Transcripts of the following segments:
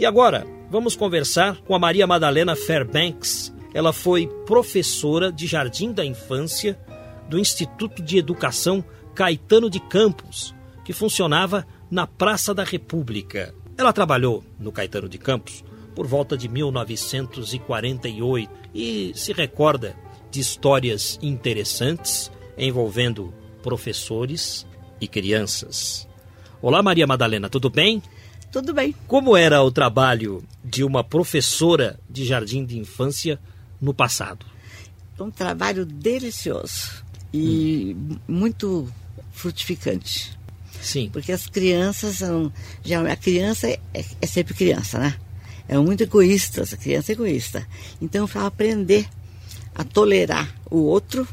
E agora, vamos conversar com a Maria Madalena Fairbanks. Ela foi professora de Jardim da Infância do Instituto de Educação Caetano de Campos, que funcionava na Praça da República. Ela trabalhou no Caetano de Campos por volta de 1948 e se recorda de histórias interessantes envolvendo professores e crianças. Olá, Maria Madalena, tudo bem? Tudo bem. Como era o trabalho de uma professora de jardim de infância no passado? Um trabalho delicioso e hum. muito frutificante. Sim. Porque as crianças são. Já, a criança é, é sempre criança, né? É muito egoísta, a criança é egoísta. Então, para aprender a tolerar o outro,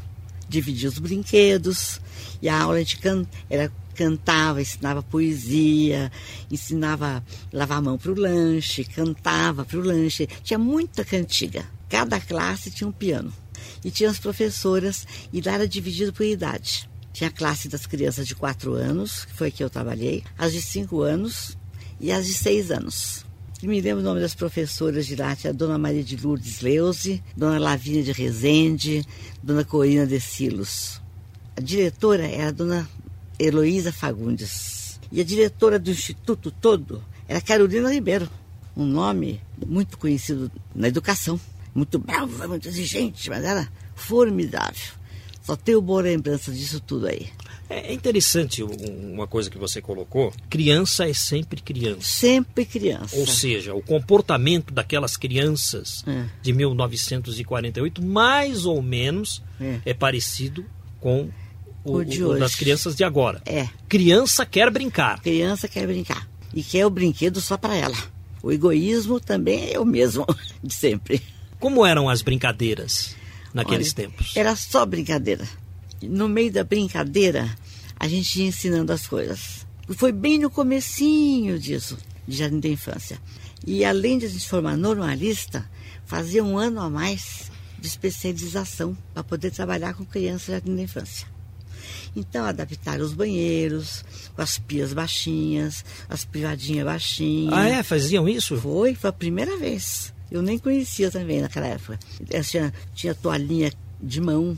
dividir os brinquedos. E a aula a gente can, era, cantava, ensinava poesia, ensinava lavar a mão para o lanche, cantava para o lanche. Tinha muita cantiga. Cada classe tinha um piano. E tinha as professoras, e lá era dividido por idade. Tinha a classe das crianças de 4 anos, que foi que eu trabalhei, as de 5 anos e as de 6 anos. E me lembro o nome das professoras de lá, tinha a Dona Maria de Lourdes Leuze, Dona Lavínia de Rezende, Dona Corina de Silos. A diretora era a Dona Heloísa Fagundes. E a diretora do instituto todo era Carolina Ribeiro, um nome muito conhecido na educação. Muito brava, muito exigente, mas era formidável. Só tenho boa lembrança disso tudo aí. É interessante uma coisa que você colocou. Criança é sempre criança. Sempre criança. Ou seja, o comportamento daquelas crianças é. de 1948, mais ou menos, é, é parecido com o, o, o das crianças de agora. É. Criança quer brincar. Criança quer brincar. E quer o brinquedo só para ela. O egoísmo também é o mesmo de sempre. Como eram as brincadeiras? naqueles Olha, tempos? Era só brincadeira. No meio da brincadeira, a gente ia ensinando as coisas. Foi bem no comecinho disso, de Jardim da Infância. E além de a gente formar normalista, fazia um ano a mais de especialização para poder trabalhar com crianças de Jardim da Infância. Então, adaptaram os banheiros, com as pias baixinhas, as privadinhas baixinhas. Ah, é? Faziam isso? Foi, foi a primeira vez. Eu nem conhecia também naquela época. Tinha, tinha toalhinha de mão,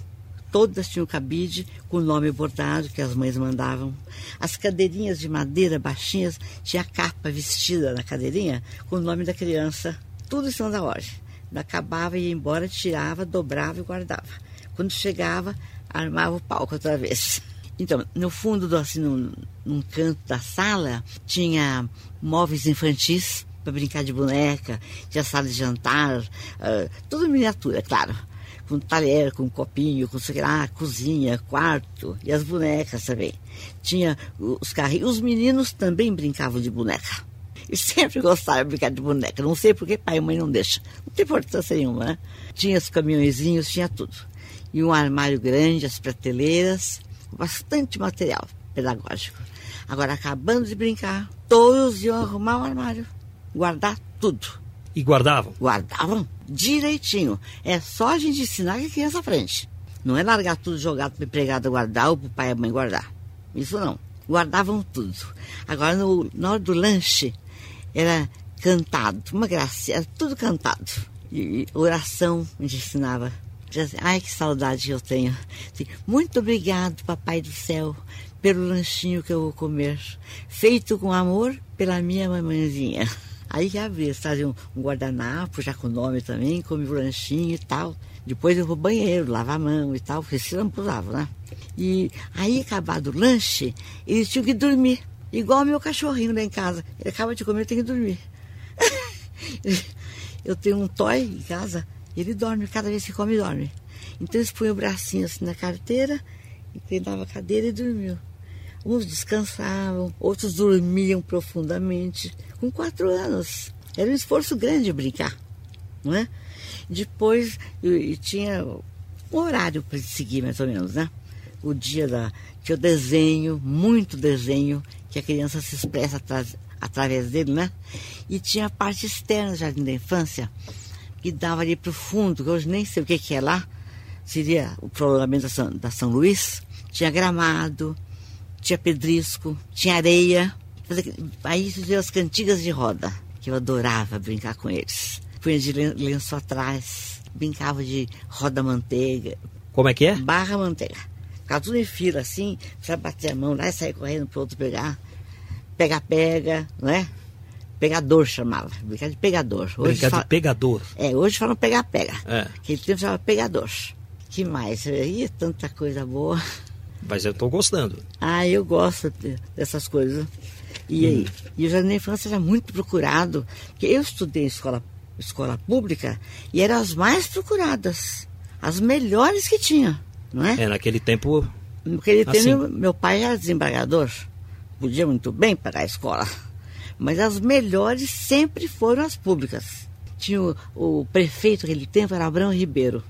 todas tinham cabide com o nome bordado que as mães mandavam. As cadeirinhas de madeira baixinhas tinha capa vestida na cadeirinha com o nome da criança. Tudo em cima da ordem. Acabava, ia embora, tirava, dobrava e guardava. Quando chegava, armava o palco outra vez. Então, no fundo, do, assim, num, num canto da sala, tinha móveis infantis para brincar de boneca, tinha sala de jantar, uh, tudo miniatura, é claro. Com talher, com copinho, com sei lá, cozinha, quarto e as bonecas também. Tinha os carrinhos. Os meninos também brincavam de boneca. E sempre gostaram de brincar de boneca. Não sei porque pai e mãe não deixam. Não tem importância nenhuma, né? Tinha os caminhõezinhos, tinha tudo. E um armário grande, as prateleiras, bastante material pedagógico. Agora, acabando de brincar, todos iam arrumar o armário guardar tudo. E guardavam? Guardavam direitinho. É só a gente ensinar que a criança frente. Não é largar tudo jogado para empregada guardar ou para o pai e a mãe guardar. Isso não. Guardavam tudo. Agora, no, na hora do lanche, era cantado. Uma graça, era tudo cantado. E, e oração a gente ensinava. Ai, que saudade eu tenho. Muito obrigado, Papai do Céu, pelo lanchinho que eu vou comer. Feito com amor pela minha mamãezinha. Aí já vi, fazia um, guardanapo, já com nome também, come o lanchinho e tal. Depois eu vou ao banheiro, lavar a mão e tal, porque se não né? E aí, acabado o lanche, eles tinham que dormir. Igual meu cachorrinho lá em casa. Ele acaba de comer, tem que dormir. eu tenho um toy em casa, ele dorme, cada vez que come, dorme. Então eles põem o bracinho assim na carteira, inclinava a cadeira e dormiu. Uns descansavam, outros dormiam profundamente. Com quatro anos. Era um esforço grande brincar, não é? Depois eu tinha um horário para seguir, mais ou menos, né? O dia da. Tinha o desenho, muito desenho, que a criança se expressa atras, através dele, né? E tinha a parte externa do Jardim da Infância, que dava ali para o fundo, que hoje nem sei o que, que é lá, seria o prolongamento da São, da São Luís. Tinha gramado, tinha pedrisco, tinha areia. Aí fizeram as cantigas de roda. que eu adorava brincar com eles. Punha de lenço atrás, brincava de roda-manteiga. Como é que é? Barra manteiga. Ficava tudo em fila assim, pra bater a mão lá e sair correndo pro outro pegar. Pega-pega, não é? Pegador chamava, brincar de pegador. Hoje brincar fala... de pegador. É, hoje falam pega-pega. É. Aquele tempo chamava pegador. Que mais? Aí tanta coisa boa. Mas eu estou gostando. Ah, eu gosto dessas coisas. E aí, hum. e o Jardim da Infância era muito procurado, porque eu estudei em escola, escola pública e eram as mais procuradas, as melhores que tinha, não é? É, naquele tempo. Naquele assim. tempo, meu pai era desembargador, podia muito bem pagar a escola. Mas as melhores sempre foram as públicas. Tinha o, o prefeito naquele tempo, era Abraão Ribeiro.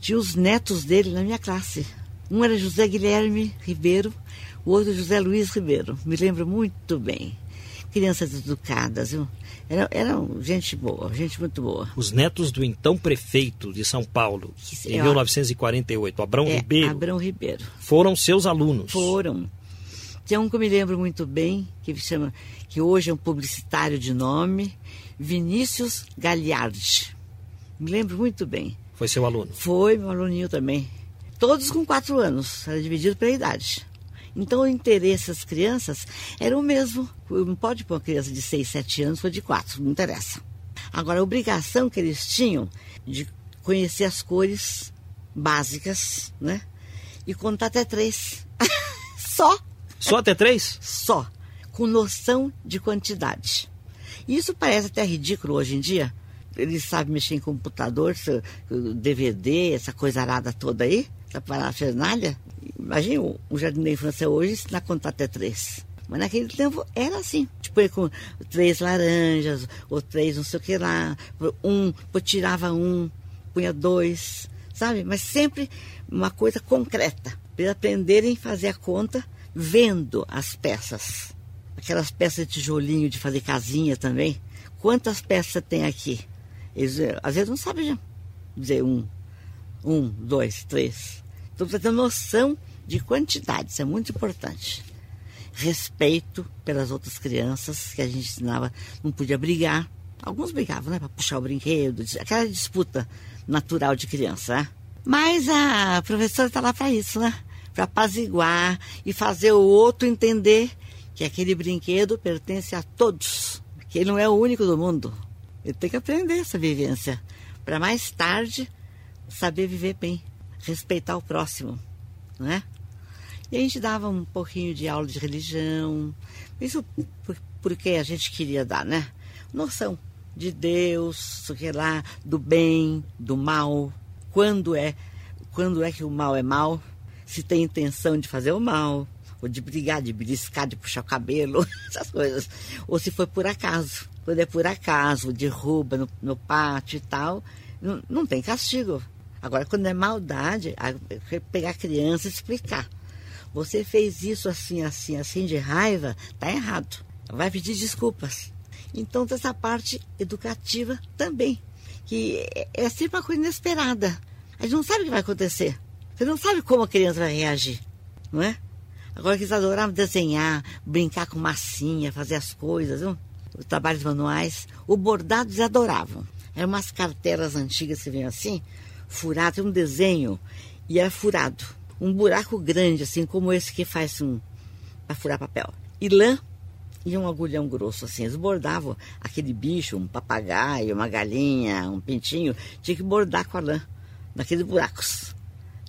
Tinha os netos dele na minha classe. Um era José Guilherme Ribeiro, o outro José Luiz Ribeiro. Me lembro muito bem. Crianças educadas, viu? Eram, eram gente boa, gente muito boa. Os netos do então prefeito de São Paulo, em 1948, Abrão é, Ribeiro. Abrão Ribeiro. Foram seus alunos. Foram. Tem um que eu me lembro muito bem, que chama, que hoje é um publicitário de nome, Vinícius Gagliardi. Me lembro muito bem. Foi seu aluno? Foi meu aluninho também. Todos com quatro anos, era dividido pela idade. Então o interesse das crianças era o mesmo. Não pode pôr uma criança de seis, sete anos ou de quatro, não interessa. Agora, a obrigação que eles tinham de conhecer as cores básicas, né? E contar até três. Só só até três? Só, com noção de quantidade. Isso parece até ridículo hoje em dia. Ele sabe mexer em computador, DVD, essa coisa arada toda aí, essa parafernália. Imagina jardim da infância hoje ensinar a contar até três. Mas naquele tempo era assim. Tipo, com três laranjas, ou três não sei o que lá. Um, tirava um, punha dois, sabe? Mas sempre uma coisa concreta. Para eles aprenderem a fazer a conta vendo as peças. Aquelas peças de tijolinho de fazer casinha também. Quantas peças tem aqui? Eles, eh, às vezes não sabem dizer um, um, dois, três. Então precisa ter noção de quantidade, isso é muito importante. Respeito pelas outras crianças, que a gente ensinava, não podia brigar. Alguns brigavam, né? Para puxar o brinquedo, aquela disputa natural de criança, né? Mas a professora está lá para isso, né? Para apaziguar e fazer o outro entender que aquele brinquedo pertence a todos, que ele não é o único do mundo. Ele tem que aprender essa vivência para mais tarde saber viver bem, respeitar o próximo, não é? E a gente dava um pouquinho de aula de religião, isso porque a gente queria dar, né? Noção de Deus, o que lá, do bem, do mal, quando é, quando é que o mal é mal, se tem intenção de fazer o mal, ou de brigar, de beliscar, de puxar o cabelo, essas coisas. Ou se foi por acaso. Quando é por acaso, derruba no, no pátio e tal, não, não tem castigo. Agora, quando é maldade, pegar a criança e explicar. Você fez isso assim, assim, assim de raiva, tá errado. Vai pedir desculpas. Então, tem essa parte educativa também, que é, é sempre uma coisa inesperada. A gente não sabe o que vai acontecer. Você não sabe como a criança vai reagir, não é? Agora que eles adoravam desenhar, brincar com massinha, fazer as coisas, os trabalhos manuais. O bordado eles adoravam. Eram umas cartelas antigas que vinham assim, furado, um desenho, e era furado. Um buraco grande, assim, como esse que faz um, para furar papel. E lã e um agulhão grosso, assim. Eles bordavam aquele bicho, um papagaio, uma galinha, um pintinho, tinha que bordar com a lã, naqueles buracos.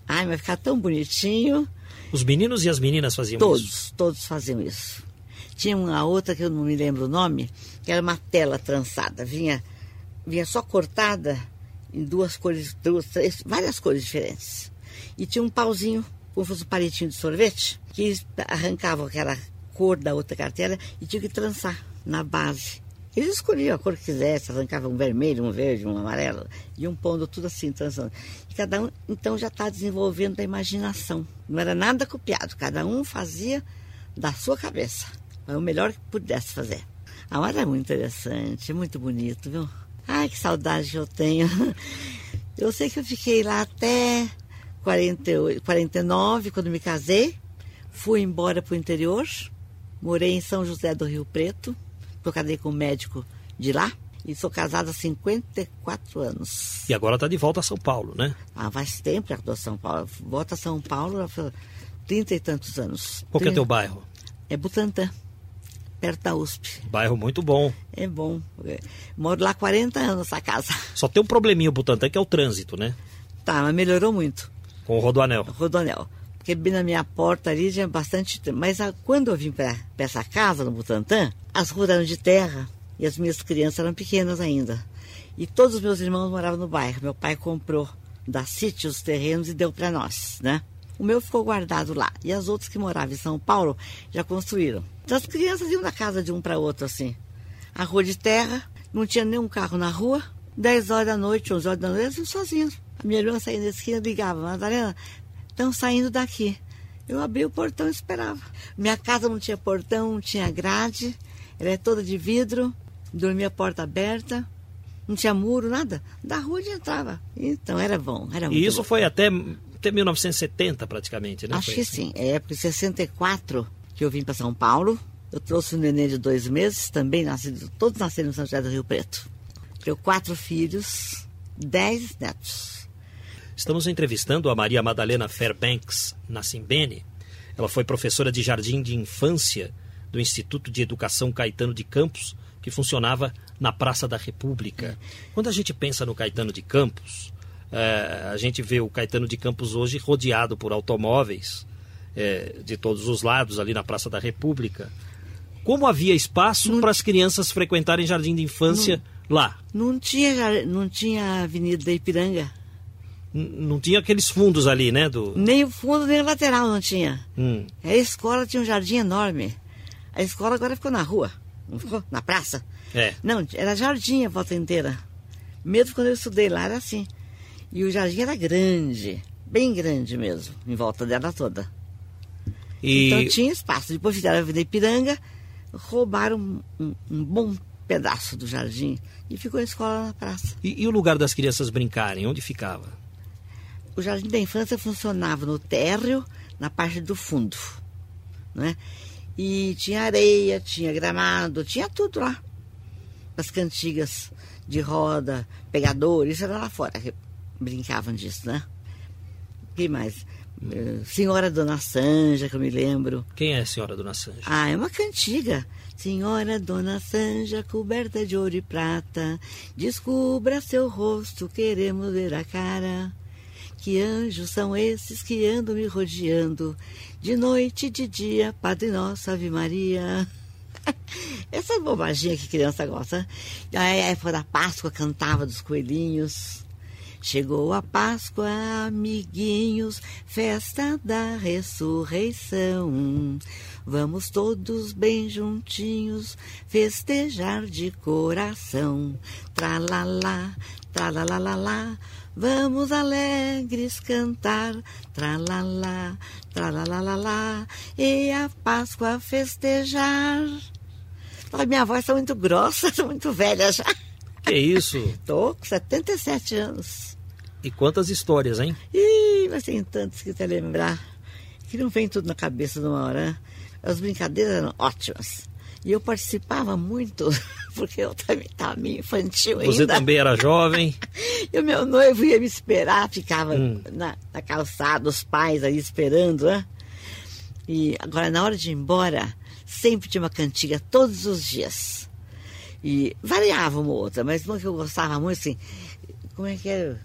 Ai, vai ficar tão bonitinho. Os meninos e as meninas faziam todos, isso? Todos, todos faziam isso. Tinha uma outra que eu não me lembro o nome, que era uma tela trançada. Vinha, vinha só cortada em duas cores, duas, três, várias cores diferentes. E tinha um pauzinho, como fosse um palitinho de sorvete, que arrancava aquela cor da outra carteira e tinha que trançar na base. Eles escolhiam a cor que quisesse, arrancavam um vermelho, um verde, um amarelo, iam pondo tudo assim, trançando. E cada um, então, já está desenvolvendo a imaginação. Não era nada copiado, cada um fazia da sua cabeça. Foi o melhor que pudesse fazer. A hora é muito interessante, é muito bonito, viu? Ai, que saudade que eu tenho. Eu sei que eu fiquei lá até 48, 49, quando me casei. Fui embora para o interior. Morei em São José do Rio Preto eu casei com um médico de lá. E sou casada há 54 anos. E agora está de volta a São Paulo, né? Ah, faz tempo que eu estou a São Paulo. Volta a São Paulo há 30 e tantos anos. Qual que é teu bairro? É Butantã, perto da USP. Bairro muito bom. É bom. Moro lá há 40 anos essa casa. Só tem um probleminha o Butantã que é o trânsito, né? Tá, mas melhorou muito. Com o Rodoanel. Rodoanel. Porque na minha porta ali tinha bastante. Mas a, quando eu vim para essa casa no Butantã, as ruas eram de terra e as minhas crianças eram pequenas ainda. E todos os meus irmãos moravam no bairro. Meu pai comprou da sítio os terrenos e deu para nós, né? O meu ficou guardado lá. E as outras que moravam em São Paulo já construíram. Então as crianças iam da casa de um para outro assim. A rua de terra, não tinha nenhum carro na rua. 10 horas da noite, 11 horas da noite, eles iam. A minha irmã saía da esquina ligava, Madalena, estão saindo daqui. Eu abri o portão e esperava. Minha casa não tinha portão, não tinha grade, ela é toda de vidro, dormia porta aberta, não tinha muro, nada. Da rua de entrava. Então era bom, era E isso bom. foi até, até 1970 praticamente, né? Acho Foi que assim. sim. É época de 64 que eu vim para São Paulo. Eu trouxe um neném de dois meses, também nascido, todos nasceram em São José do Rio Preto. Tenho quatro filhos, dez netos. Estamos entrevistando a Maria Madalena Fairbanks Nassimbene. Ela foi professora de jardim de infância do Instituto de Educação Caetano de Campos, que funcionava na Praça da República. Quando a gente pensa no Caetano de Campos, eh, a gente vê o Caetano de Campos hoje rodeado por automóveis eh, de todos os lados, ali na Praça da República. Como havia espaço para as crianças frequentarem jardim de infância lá? Não tinha, não tinha Avenida Ipiranga. Não tinha aqueles fundos ali, né? Do... Nem o fundo, nem o lateral não tinha. Hum. A escola tinha um jardim enorme. A escola agora ficou na rua, não ficou? Na praça. É. Não, era jardim a volta inteira. Mesmo quando eu estudei lá era assim. E o jardim era grande, bem grande mesmo, em volta dela toda. E Então tinha espaço. Depois fizeram a Avenida Ipiranga, roubaram um, um- um bom pedaço do jardim e ficou a escola na praça. E, e o lugar das crianças brincarem, onde ficava? O jardim da infância funcionava no térreo, na parte do fundo. Né? E tinha areia, tinha gramado, tinha tudo lá. As cantigas de roda, pegador, isso era lá fora que brincavam disso, né? Que mais? Senhora Dona Sanja, que eu me lembro. Quem é a senhora Dona Sanja? Ah, é uma cantiga. Senhora Dona Sanja, coberta de ouro e prata, descubra seu rosto, queremos ver a cara. Que anjos são esses que andam me rodeando, de noite e de dia, Padre Nosso, Ave Maria. Essa bobaginha que criança gosta. Aí, a época da Páscoa cantava dos coelhinhos. Chegou a Páscoa, amiguinhos, festa da ressurreição. Vamos todos bem juntinhos festejar de coração. Tralalá, tralalalá, vamos alegres cantar. Tralalá, tralalalá, e a Páscoa festejar. Olha, minha voz está muito grossa, estou muito velha já. Que isso? Estou com 77 anos. E quantas histórias, hein? Ih, mas tem tantos que até lembrar que não vem tudo na cabeça de uma hora. As brincadeiras eram ótimas. E eu participava muito, porque eu também estava meio infantil ainda. Você também era jovem. E o meu noivo ia me esperar, ficava Hum. na, na calçada, os pais aí esperando, né? E agora, na hora de ir embora, sempre tinha uma cantiga todos os dias. E variava uma ou outra, mas uma que eu gostava muito, assim, como é que era?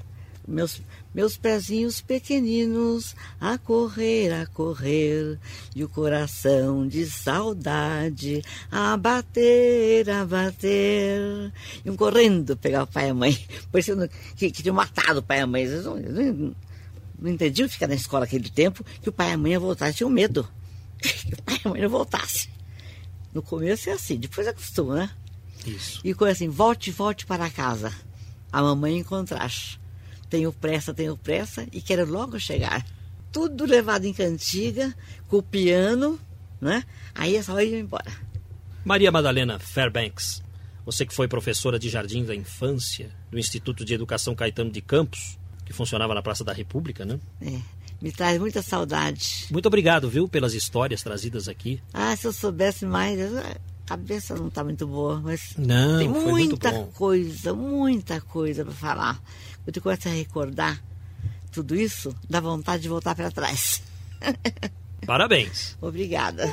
Meus, meus pezinhos pequeninos a correr, a correr, e o coração de saudade a bater, a bater. Iam correndo pegar o pai e a mãe, parecendo que, que tinham matado o pai e a mãe. Eles não, não, não entendiam ficar na escola aquele tempo que o pai e a mãe ia voltar, tinham medo que o pai e a mãe não voltassem. No começo é assim, depois acostuma, né? Isso. E coisa assim, volte, volte para casa. A mamãe encontrar. Tenho pressa, tenho pressa e quero logo chegar. Tudo levado em cantiga, com o piano, né? Aí essa hora ia embora. Maria Madalena Fairbanks, você que foi professora de jardim da infância do Instituto de Educação Caetano de Campos, que funcionava na Praça da República, né? É, me traz muita saudade. Muito obrigado, viu, pelas histórias trazidas aqui. Ah, se eu soubesse mais, eu cabeça não está muito boa, mas não, tem muita coisa, muita coisa para falar. Eu começo a recordar tudo isso, dá vontade de voltar para trás. Parabéns. Obrigada.